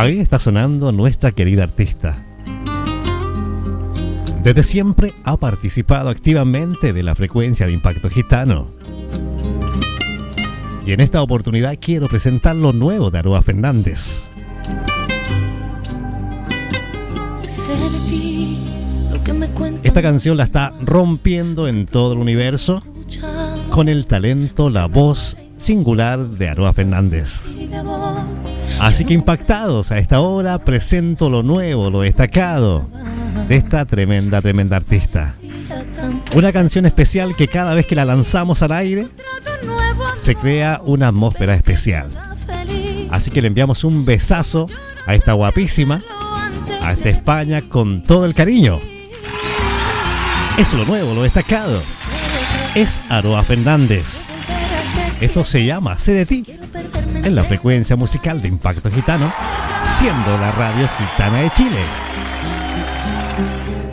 Ahí está sonando nuestra querida artista. Desde siempre ha participado activamente de la frecuencia de impacto gitano. Y en esta oportunidad quiero presentar lo nuevo de Aroa Fernández. Esta canción la está rompiendo en todo el universo con el talento, la voz singular de Aroa Fernández. Así que impactados a esta hora presento lo nuevo, lo destacado de esta tremenda, tremenda artista. Una canción especial que cada vez que la lanzamos al aire se crea una atmósfera especial. Así que le enviamos un besazo a esta guapísima, a esta España con todo el cariño. Es lo nuevo, lo destacado. Es Aroa Fernández. Esto se llama Sé de ti en la frecuencia musical de Impacto Gitano, siendo la radio gitana de Chile.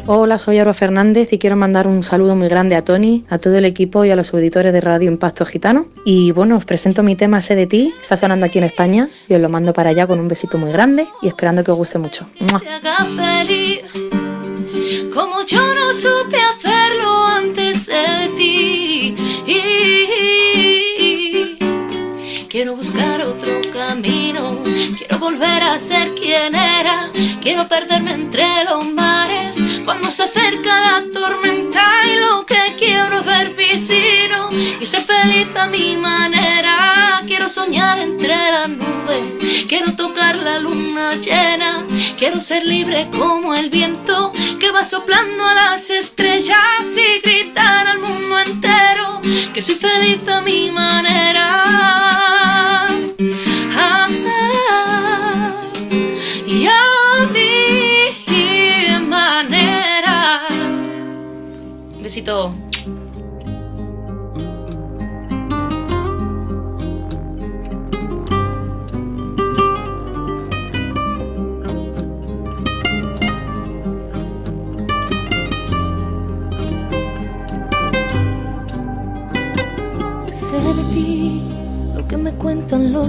Hola, soy Aroa Fernández y quiero mandar un saludo muy grande a Tony, a todo el equipo y a los auditores de Radio Impacto Gitano. Y bueno, os presento mi tema Sé de ti, está sonando aquí en España y os lo mando para allá con un besito muy grande y esperando que os guste mucho. Como yo no supe hacerlo antes de ti. Quiero buscar otro camino, quiero volver a ser quien era, quiero perderme entre los mares. Cuando se acerca la tormenta y lo que quiero ver piscino y ser feliz a mi manera. Quiero soñar entre las nubes, quiero tocar la luna llena, quiero ser libre como el viento que va soplando a las estrellas y gritar al mundo entero que soy feliz a mi manera. Besito.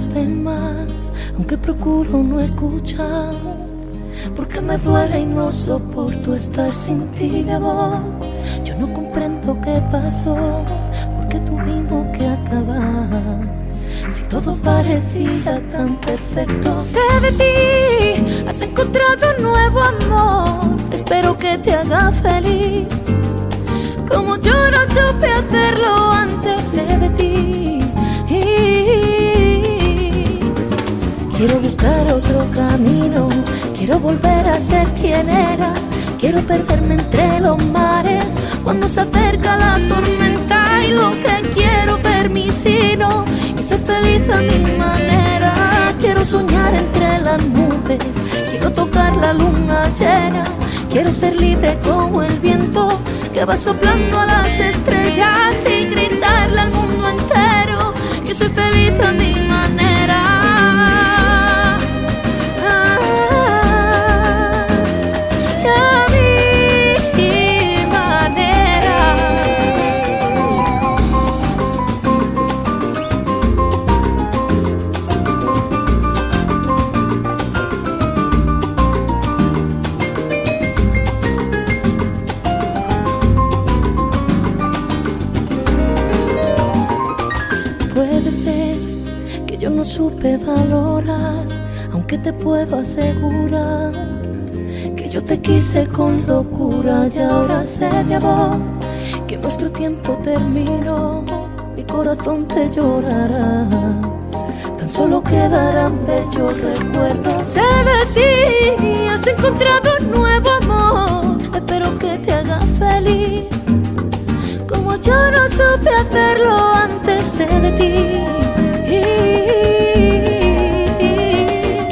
demás, aunque procuro no escuchar. Porque me duele y no soporto estar sin ti, mi amor. Yo no comprendo qué pasó, porque tuvimos que acabar. Si todo parecía tan perfecto, sé de ti, has encontrado un nuevo amor. Espero que te haga feliz. Como yo no supe hacerlo antes, sé de ti. Quiero buscar otro camino, quiero volver a ser quien era. Quiero perderme entre los mares cuando se acerca la tormenta y lo que quiero ver mi sino y ser feliz a mi manera. Quiero soñar entre las nubes, quiero tocar la luna llena, quiero ser libre como el viento que va soplando a las estrellas y gritarle al mundo entero que soy feliz a mi supe valorar, aunque te puedo asegurar que yo te quise con locura y ahora sé mi amor que nuestro tiempo terminó, mi corazón te llorará. Tan solo quedarán bellos recuerdos. Sé de ti, has encontrado un nuevo amor. Yo no supe hacerlo antes, de ti.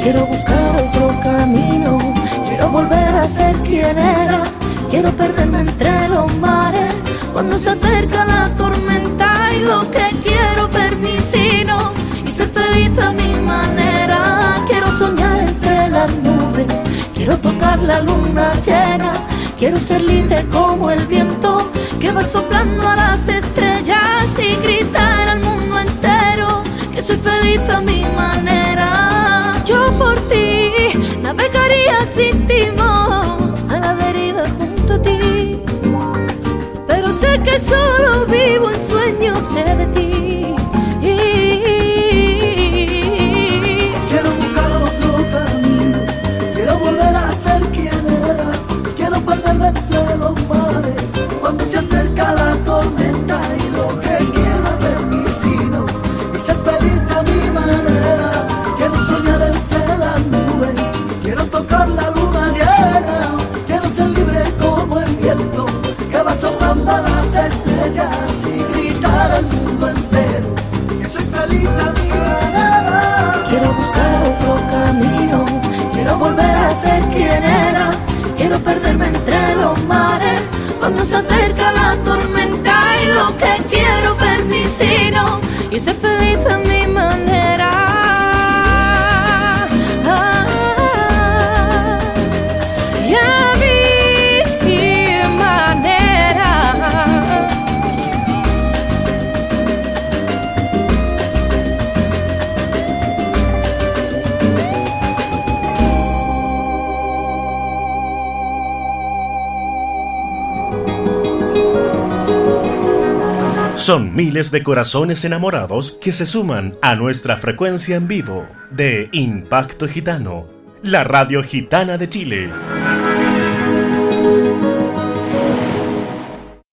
Quiero buscar otro camino, quiero volver a ser quien era. Quiero perderme entre los mares cuando se acerca la tormenta y lo que quiero ver mi sino y ser feliz a mi manera. Quiero soñar entre las nubes, quiero tocar la luna llena. Quiero ser libre como el viento que va soplando a las estrellas y gritar al mundo entero que soy feliz a mi manera. Yo por ti navegaría sin timón a la deriva junto a ti, pero sé que solo vivo en sueños, de ti perderme entre los mares. Cuando se acerca la tormenta y lo que quiero ver mi sino y ser feliz. Son miles de corazones enamorados que se suman a nuestra frecuencia en vivo de Impacto Gitano, la radio gitana de Chile.